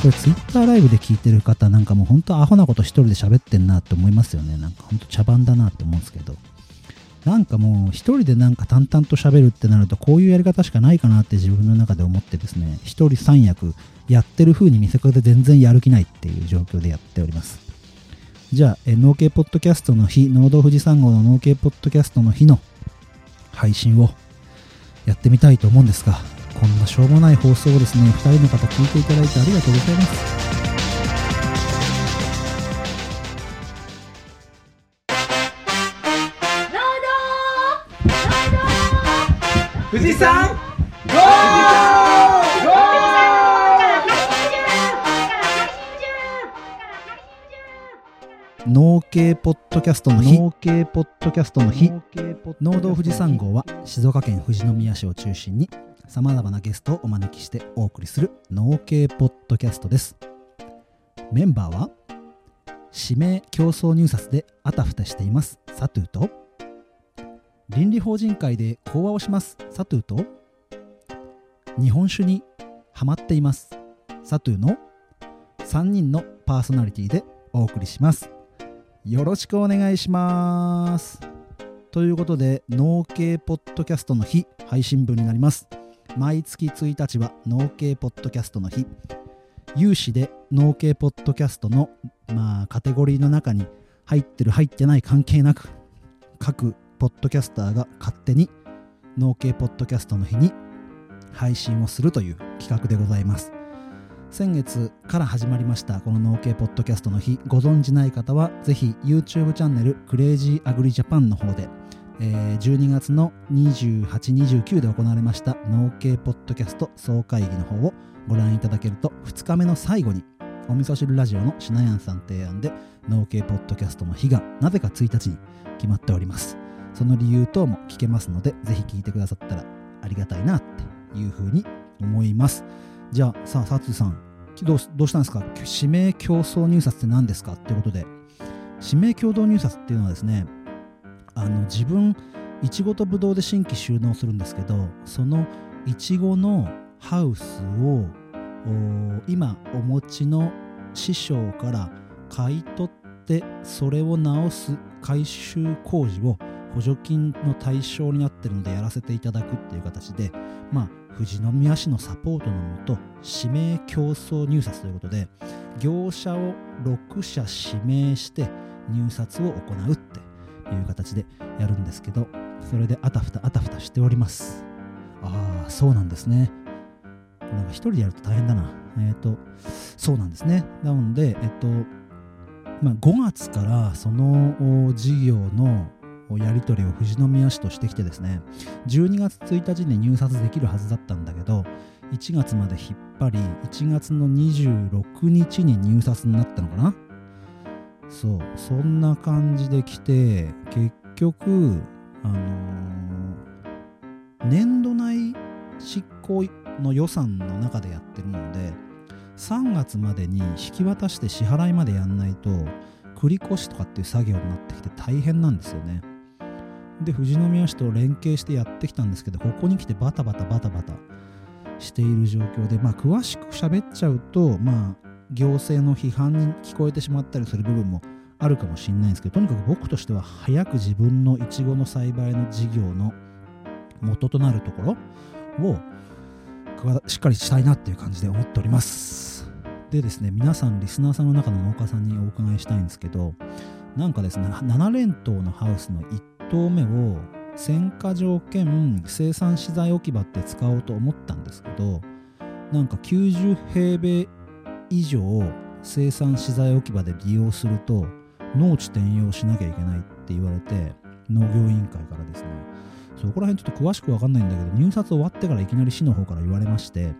これ Twitter ライブで聞いてる方なんかもう本当アホなこと一人で喋ってんなって思いますよね。なんか本当茶番だなって思うんですけど。なんかもう一人でなんか淡々と喋るってなるとこういうやり方しかないかなって自分の中で思ってですね、一人三役やってる風に見せかけて全然やる気ないっていう状況でやっております。じゃあ、え農系ポッドキャストの日、農道富士山号の農系ポッドキャストの日の配信をやってみたいと思うんですが、こんなしょうもない放送をですね、2人の方聞いていただいてありがとうございます。富士山ゴー！農系ポッドキャストの日。農系ポッドキャストの日。農道富士山号は静岡県富士宮市を中心にさまざまなゲストをお招きしてお送りする農系ポッドキャストです。メンバーは指名競争入札であたふたしていますサトゥーと倫理法人会で講話をしますサトゥーと日本酒にハマっていますサトゥーの3人のパーソナリティでお送りします。よろしくお願いします。ということで農系ポッドキャストの日配信分になります。毎月1日は農系ポッドキャストの日。有志で農系ポッドキャストの、まあ、カテゴリーの中に入ってる入ってない関係なく各ポッドキャスターが勝手に農系ポッドキャストの日に配信をするという企画でございます。先月から始まりましたこの農系ポッドキャストの日。ご存じない方はぜひ YouTube チャンネルクレイジーアグリジャパンの方でえー、12月の28、29で行われました農系ポッドキャスト総会議の方をご覧いただけると2日目の最後にお味噌汁ラジオのしなやんさん提案で農系ポッドキャストの日がなぜか1日に決まっております。その理由等も聞けますのでぜひ聞いてくださったらありがたいなっていうふうに思います。じゃあさあサツさんどうどうしたんですか？指名競争入札って何ですか？っていうことで。指名共同入札っていうのはですねあの自分いちごとぶどうで新規収納するんですけどそのいちごのハウスを今お持ちの師匠から買い取ってそれを直す改修工事を補助金の対象になってるのでやらせていただくっていう形でまあ富士宮市のサポートのもと指名競争入札ということで業者を6社指名して入札を行うっていう形でやるんですけどそれであたふたあたふたしております。ああそうなんですね。なんか一人でやると大変だな。えっ、ー、とそうなんですね。なのでえっ、とまあ、5月からその事業のやり取りを富士宮市としてきてですね12月1日に入札できるはずだったんだけど1月まで引っ張り1月の26日に入札になったのかな。そうそんな感じで来て結局あのー、年度内執行の予算の中でやってるので3月までに引き渡して支払いまでやんないと繰越しとかっていう作業になってきて大変なんですよね。で富士宮市と連携してやってきたんですけどここに来てバタバタバタバタしている状況でまあ詳しく喋っちゃうとまあ行政の批判に聞こえてしまったりする部分もあるかもしれないんですけどとにかく僕としては早く自分のいちごの栽培の事業の元となるところをしっかりしたいなっていう感じで思っております。でですね皆さんリスナーさんの中の農家さんにお伺いしたいんですけどなんかですね7連頭のハウスの1棟目を選果場兼生産資材置き場って使おうと思ったんですけどなんか90平米以上生産資材置き場で利用すると農地転用しなきゃいけないって言われて農業委員会からですね。そこら辺ちょっと詳しくわかんないんだけど入札終わってからいきなり市の方から言われまして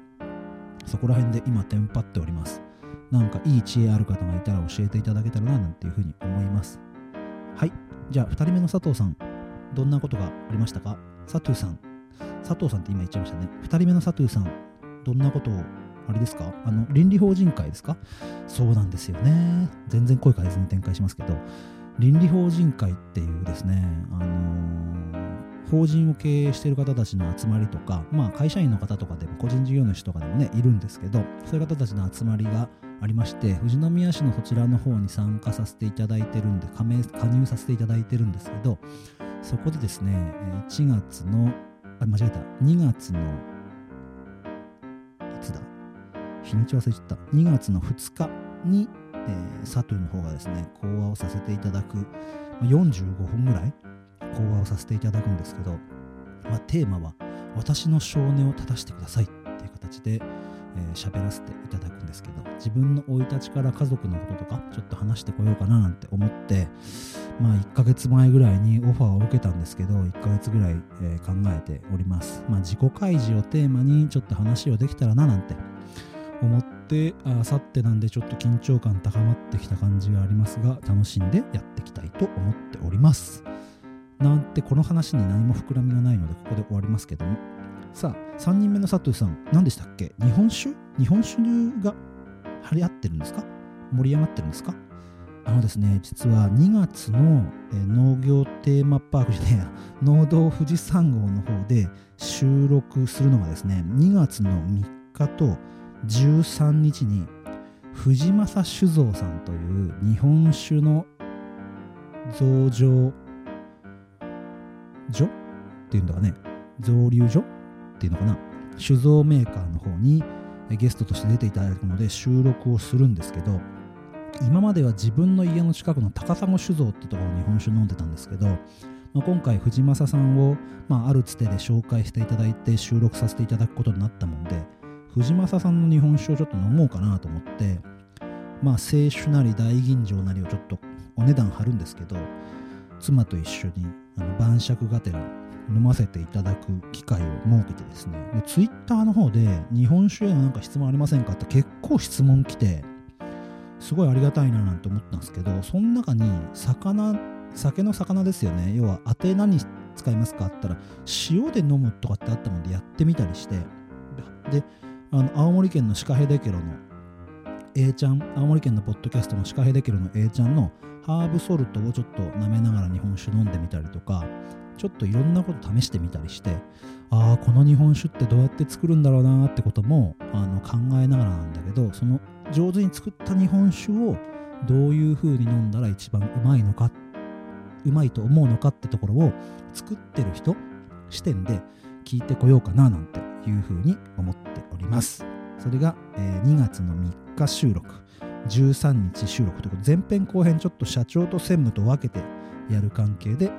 そこら辺で今テンパっております。なんかいい知恵ある方がいたら教えていただけたらななんていうふうに思います。はい。じゃあ2人目の佐藤さんどんなことがありましたか？佐藤さん。佐藤さんって今言っちゃいましたね。2人目の佐藤さんどんなことをあれですか？あの、倫理法人会ですか？そうなんですよね。全然声変えずに展開しますけど、倫理法人会っていうですね、あのー、法人を経営している方たちの集まりとか、まあ、会社員の方とかでも個人事業主とかでもねいるんですけどそういう方たちの集まりがありまして富士宮市のそちらの方に参加させていただいてるんで加盟加入させていただいてるんですけどそこでですね1月のあ間違えた。2月のいつだ？日にち忘れちゃった。2月の2日に、えー、サトゥの方がですね講話をさせていただく。45分ぐらい講話をさせていただくんですけど、まあ、テーマは「私の少年を正してください」っていう形で喋、えー、らせていただくんですけど自分の生い立ちから家族のこととかちょっと話してこようかななんて思ってまあ1ヶ月前ぐらいにオファーを受けたんですけど1ヶ月ぐらい、えー、考えております。まあ自己開示をテーマにちょっと話をできたらななんて思ってあさってなんでちょっと緊張感高まってきた感じがありますが楽しんでやっていきたいと思っております。なんてこの話に何も膨らみがないのでここで終わりますけども。さあ3人目の佐藤さん何でしたっけ？日本酒？日本酒が流行ってるんですか？盛り上がってるんですか？あのですね実は2月の農業テーマパークじゃねえや。農道富士山号の方で収録するのがですね2月の3日と13日に藤正酒造さんという日本酒の増上所っていうのがね。造流所っていうのかな。酒造メーカーの方にゲストとして出ていただくので収録をするんですけど今までは自分の家の近くの高砂酒造ってところに日本酒飲んでたんですけど、まあ、今回藤正さんを、まあ、あるつてで紹介していただいて収録させていただくことになったもんで藤正さんの日本酒をちょっと飲もうかなと思ってまあ清酒なり大吟醸なりをちょっとお値段張るんですけど妻と一緒にあの晩酌がてら飲ませていただく機会を設けてですねでツイッターの方で日本酒へのなんか質問ありませんかって結構質問来てすごいありがたいななんて思ったんですけどその中に魚酒の魚ですよね。要は当て何使いますかって言ったら塩で飲むとかってあったもんでやってみたりしてであの青森県のシカヘデケロの A ちゃん青森県のポッドキャストのシカヘデケロの A ちゃんのハーブソルトをちょっと舐めながら日本酒飲んでみたりとかちょっといろんなこと試してみたりしてああこの日本酒ってどうやって作るんだろうなってこともあの考えながらなんだけどその上手に作った日本酒をどういう風に飲んだら一番うまいのかうまいと思うのかってところを作ってる人視点で聞いてこようかななんていう風に思っております。それが、え、2月の3日収録。13日収録ということで前編後編ちょっと社長と専務と分けてやる関係で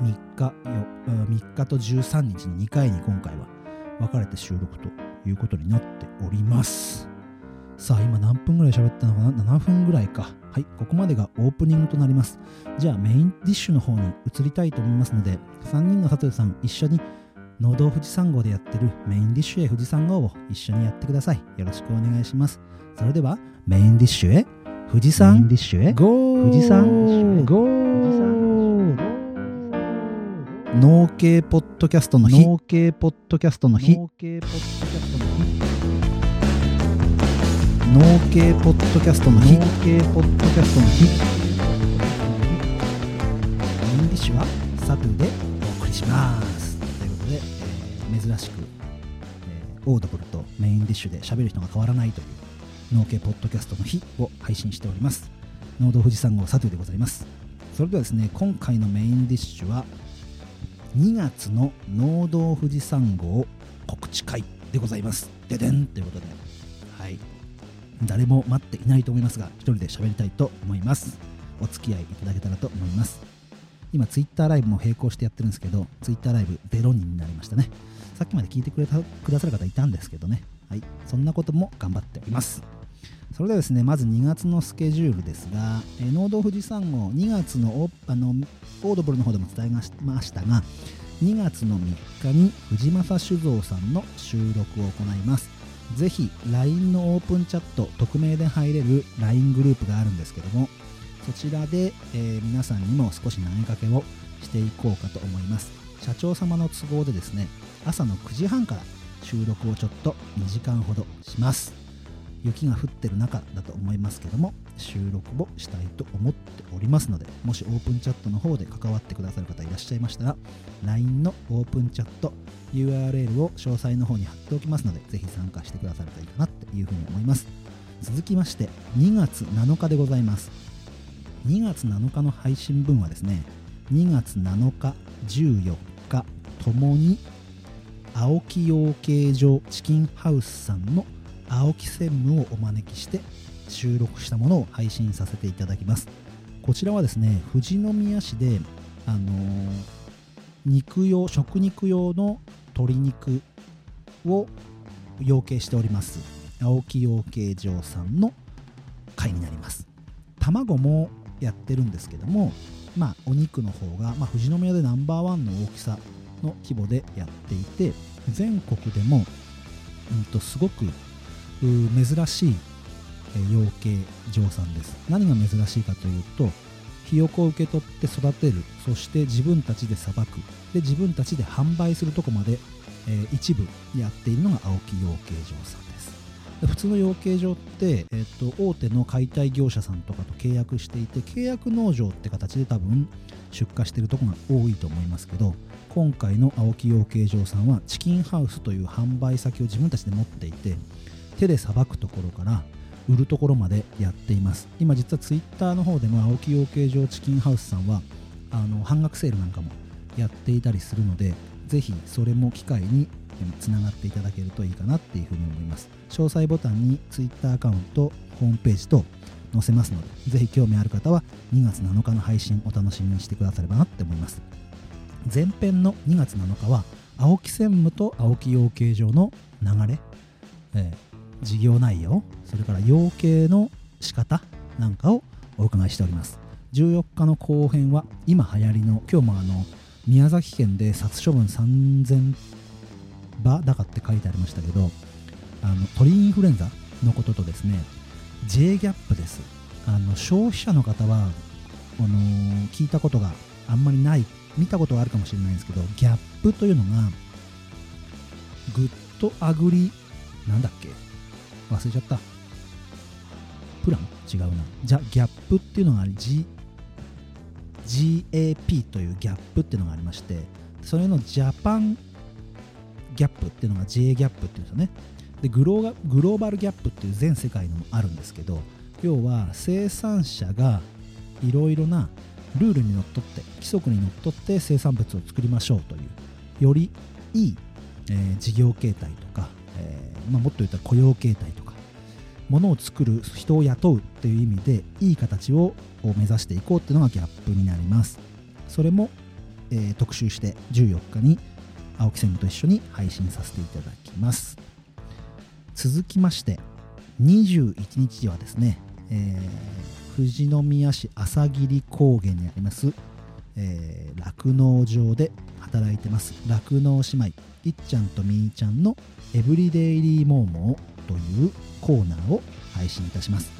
3日3日と13日の2回に今回は分かれて収録ということになっております。さあ今何分ぐらい喋ったのかな？7分ぐらいか。はいここまでがオープニングとなります。じゃあメインディッシュの方に移りたいと思いますので3人の佐藤さん一緒に農道富士山号でやってるメインディッシュへ富士山号を一緒にやってください。よろしくお願いします。それではメインディッシュへ富士山ディッシュへ。富士山ゴー。農系ポッドキャストの日農系ポッドキャストの日。農系ポッドキャストの日。農系ポッドキャストの日。農系ポッドキャストの日。メインディッシュはサトゥでお送りします珍しく、えー、オードブルとメインディッシュで喋る人が変わらないという農系ポッドキャストの日を配信しております農道富士山号サトゥでございますそれではですね今回のメインディッシュは2月の農道富士山号告知会でございます。ででんということで、はい。誰も待っていないと思いますが、一人で喋りたいと思います。お付き合いいただけたらと思います。今、ツイッターライブも並行してやってるんですけど、ツイッターライブ0人になりましたね。さっきまで聞いてくれたくださる方いたんですけどね。はい。そんなことも頑張っております。それではですね、まず2月のスケジュールですが、えー、農道富士山号2月のオあのオードブルの方でも伝えましたが、2月の3日に藤正酒造さんの収録を行います。ぜひ LINE のオープンチャット、匿名で入れる LINE グループがあるんですけども、そちらで、えー、皆さんにも少し投げかけをしていこうかと思います。社長様の都合でですね、朝の9時半から収録をちょっと2時間ほどします。雪が降ってる中だと思いますけども収録をしたいと思っておりますのでもしオープンチャットの方で関わってくださる方いらっしゃいましたら LINE のオープンチャット URL を詳細の方に貼っておきますのでぜひ参加してくださるといいかなっていうふうに思います続きまして2月7日でございます2月7日の配信分はですね2月7日14日ともに青木養鶏場チキンハウスさんの青木専務をお招きして収録したものを配信させていただきます。こちらはですね富士宮市であのー肉用食肉用の鶏肉を養鶏しております青木養鶏場さんの会になります。卵もやってるんですけどもまあお肉の方が、まあ、富士宮でナンバーワンの大きさの規模でやっていて全国でも、うん、とすごく珍しい養鶏場さんです。何が珍しいかというとひよこを受け取って育てるそして自分たちでさばく。で自分たちで販売するとこまで、えー一部やっているのが青木養鶏場さん。普通の養鶏場って、えー、と大手の解体業者さんとかと契約していて契約農場って形で多分出荷してるところが多いと思いますけど今回の青木養鶏場さんはチキンハウスという販売先を自分たちで持っていて手でさばくところから売るところまでやっています。今実はツイッターの方でも青木養鶏場チキンハウスさんはあの半額セールなんかもやっていたりするのでぜひそれも機会につながっていただけるといいかなっていうふうに思います。詳細ボタンにツイッターアカウントホームページと載せますのでぜひ興味ある方は2月7日の配信お楽しみにしてくださればなって思います。前編の2月7日は青木専務と青木養鶏場の流れ、えー事業内容それから養鶏の仕方なんかをお伺いしております。14日の後編は今流行りの今日もあの宮崎県で殺処分3000羽だかって書いてありましたけどあの鳥インフルエンザのこととですね J ギャップです。あの消費者の方はあの聞いたことがあんまりない見たことはあるかもしれないんですけどギャップというのがグッドアグリなんだっけ？忘れちゃった。プラン？違うな。じゃギャップっていうのがあり G GAP というギャップっていうのがありましてそれのジャパンギャップっていうのが JA ギャップっていうんですよね。でグローガグローバルギャップっていう全世界のもあるんですけど要は生産者がいろいろなルールにのっとって規則にのっとって生産物を作りましょうというよりいい、えー事業形態とか、えーまあ、もっと言ったら雇用形態とかものを作る人を雇うっていう意味でいい形をを目指していこうっていうのがギャップになります。それも、えー特集して14日に青木専務と一緒に配信させていただきます。続きまして21日はですね、えー富士宮市朝霧高原にありますえー酪農場で働いてます酪農姉妹いっちゃんとみーちゃんのエブリデイリーモーモーというコーナーを配信いたします。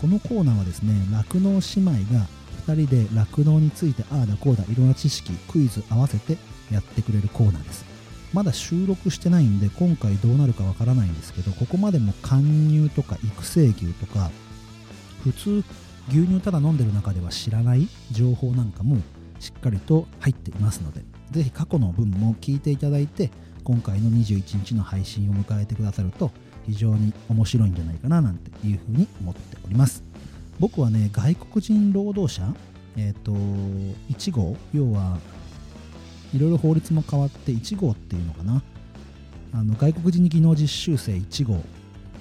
このコーナーはですね酪農姉妹が2人で酪農についてああだこうだいろんな知識クイズ合わせてやってくれるコーナーです。まだ収録してないんで今回どうなるかわからないんですけどここまでも貫入とか育成牛とか普通牛乳ただ飲んでる中では知らない情報なんかもしっかりと入っていますのでぜひ過去の分も聞いていただいて今回の21日の配信を迎えてくださると非常に面白いんじゃないかななんていうふうに思っております。僕はね外国人労働者えっ、と1号要はいろいろ法律も変わって1号っていうのかな。あの外国人技能実習生1号っ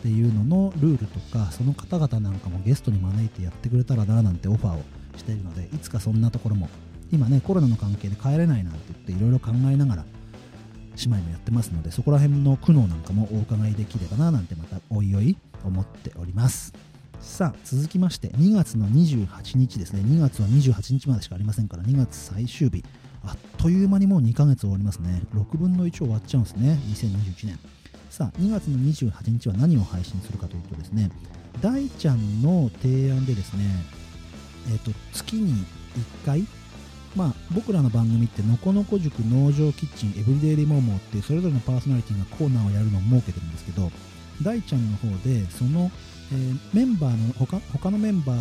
ていうののルールとかその方々なんかもゲストに招いてやってくれたらななんてオファーをしているのでいつかそんなところも今ねコロナの関係で帰れないなんて言っていろいろ考えながら姉妹もやってますのでそこら辺の苦悩なんかもお伺いできればななんてまたおいおい思っております。さあ続きまして2月の28日ですね。2月は28日までしかありませんから2月最終日。あっという間にもう2ヶ月終わりますね。6分の1終わっちゃうんですね2021年。さあ2月の28日は何を配信するかというとですね大ちゃんの提案でですねえっ、と月に1回まあ僕らの番組ってのこのこ塾農場キッチンエブリデイリモーモーっていうそれぞれのパーソナリティがコーナーをやるのを設けてるんですけど大ちゃんの方でその、えーメンバーの他他のメンバー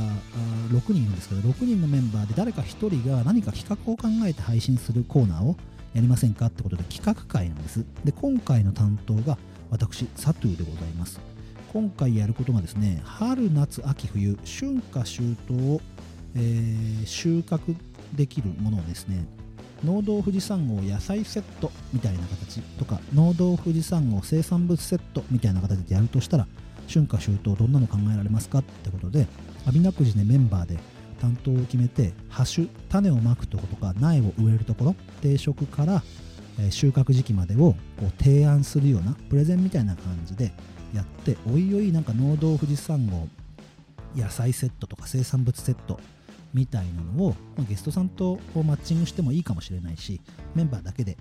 ー6人いるんですけど6人のメンバーで誰か1人が何か企画を考えて配信するコーナーをやりませんかってことで企画会なんです。で今回の担当が私サトゥーでございます。今回やることがですね春夏秋冬春夏秋冬を、えー収穫できるものをですね農道富士山号野菜セットみたいな形とか農道富士山号生産物セットみたいな形でやるとしたら春夏秋冬どんなの考えられますかってことで阿弥陀くじでメンバーで担当を決めてハ種種をまくとことか苗を植えるところ定食から、収穫時期までをこう提案するようなプレゼンみたいな感じでやっておいおいなんか農道富士山号野菜セットとか生産物セットみたいなのを、まあゲストさんとこうマッチングしてもいいかもしれないしメンバーだけで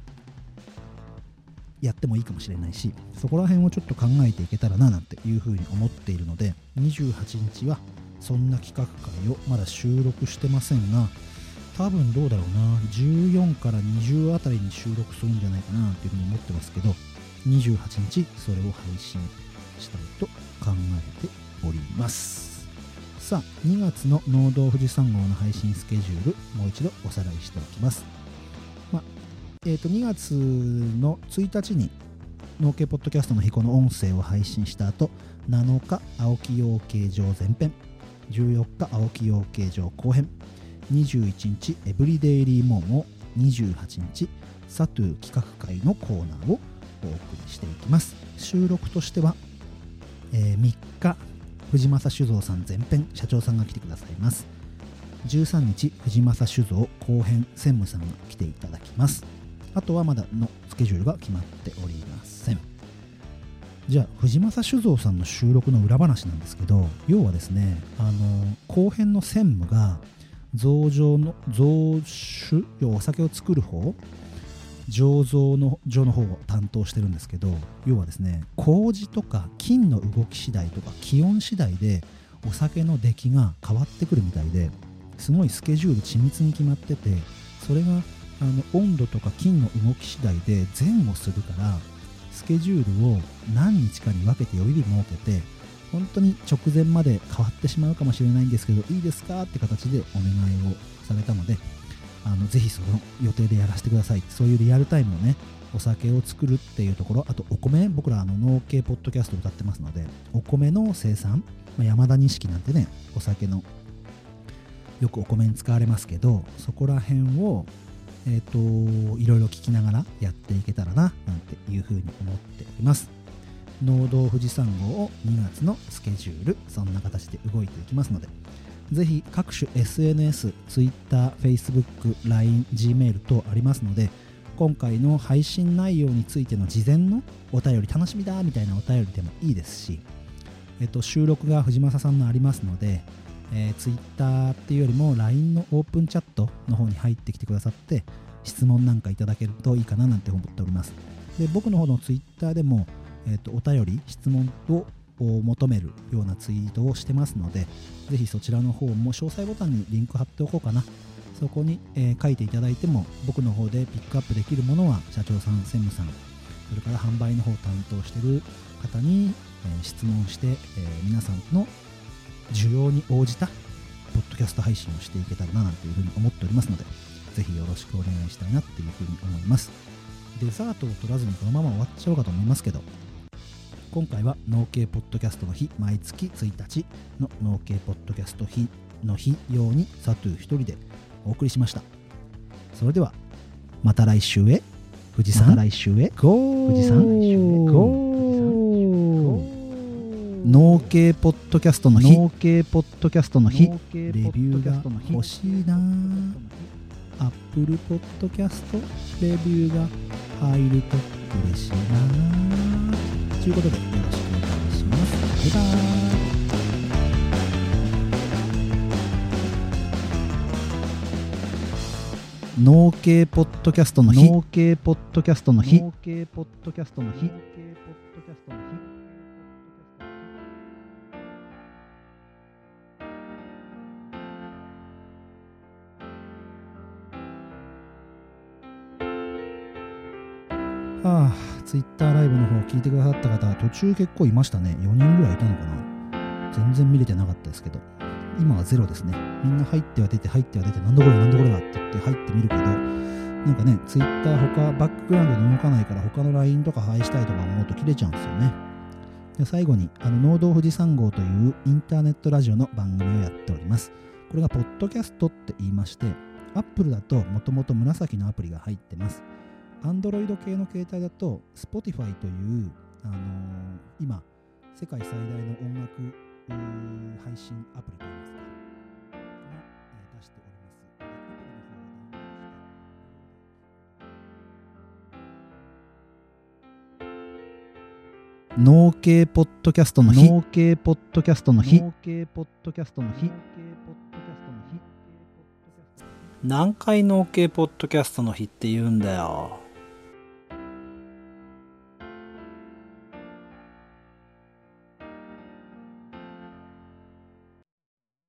やってもいいかもしれないしそこら辺をちょっと考えていけたらななんていうふうに思っているので28日はそんな企画会をまだ収録してませんが多分どうだろうな14から20あたりに収録するんじゃないかなっていうふうに思ってますけど28日それを配信したいと考えております。さあ2月の農道富士山号の配信スケジュールもう一度おさらいしておきます。まあえー、と2月の1日に農系ポッドキャストの日この音声を配信した後7日青木養鶏場前編14日青木養鶏場後編21日エブリデイリーモーモ28日サトゥー企画会のコーナーをお送りしていきます。収録としては、え3日藤正酒造さん前編社長さんが来てくださいます。13日藤正酒造後編専務さんが来ていただきます。あとはまだのスケジュールが決まっておりません。じゃあ藤正酒造さんの収録の裏話なんですけど要はですねあの後編の専務が増上の増酒要はお酒を作る方醸造の上の方を担当してるんですけど要はですね麹とか菌の動き次第とか気温次第でお酒の出来が変わってくるみたいですごいスケジュール緻密に決まっててそれがあの温度とか菌の動き次第で前後するからスケジュールを何日かに分けてより設けて本当に直前まで変わってしまうかもしれないんですけどいいですかって形でお願いをされたのであのぜひその予定でやらせてください。そういうリアルタイムのねお酒を作るっていうところあとお米僕らあの農系ポッドキャスト歌ってますのでお米の生産、まあ山田錦なんてねお酒のよくお米に使われますけどそこら辺をえっ、といろいろ聞きながらやっていけたらななんていうふうに思っております。農道富士山号を2月のスケジュールそんな形で動いていきますのでぜひ各種 SNS、Twitter、Facebook、LINE、Gmail 等ありますので今回の配信内容についての事前のお便り楽しみだみたいなお便りでもいいですし、えっと、収録が藤正さんのありますので、えー、Twitter っていうよりも LINE のオープンチャットの方に入ってきてくださって質問なんかいただけるといいかななんて思っております。で僕の方の Twitter でも、えっとお便り質問をを求めるようなツイートをしてますのでぜひそちらの方も詳細ボタンにリンク貼っておこうかな。そこに、えー書いていただいても僕の方でピックアップできるものは社長さん専務さんそれから販売の方を担当してる方に、えー質問して、えー皆さんの需要に応じたポッドキャスト配信をしていけたらななんていうふうに思っておりますのでぜひよろしくお願いしたいなっていうふうに思います。デザートを取らずにこのまま終わっちゃおうかと思いますけど今回は農系ポッドキャストの日毎月1日の農系ポッドキャスト日の日用にサトゥー一人でお送りしました。それではまた来週へ富士山来週へゴ富士山ゴ農系ポッドキャストの日。農系ポッドキャストの日。レビューが欲しいな。アップルポッドキャストレビューが入ると嬉しいなということでよろしくお願いします。バイバーイ農系ポッドキャストの日。農系ポッドキャストの日。農系ポッドキャストの日ああツイッターライブの方を聞いてくださった方、途中結構いましたね。4人ぐらいいたのかな。全然見れてなかったですけど。今はゼロですね。みんな入っては出て、入っては出て、なんだこれなんだこれはって言って入ってみるけど、なんかね、ツイッター他、バックグラウンドに動かないから他の LINE とか配したいとか思うと切れちゃうんですよね。で最後に、あの、農道富士山号というインターネットラジオの番組をやっております。これがポッドキャストって言いまして、Apple だともともと紫のアプリが入ってます。Android 系の携帯だと Spotify という、あのー今、世界最大の音楽配信アプリといいますか、が、えー出しております。農系ポッドキャストの日。農系ポッドキャストの日。農系ポッドキャストの日。何回農系ポッドキャストの日って言うんだよ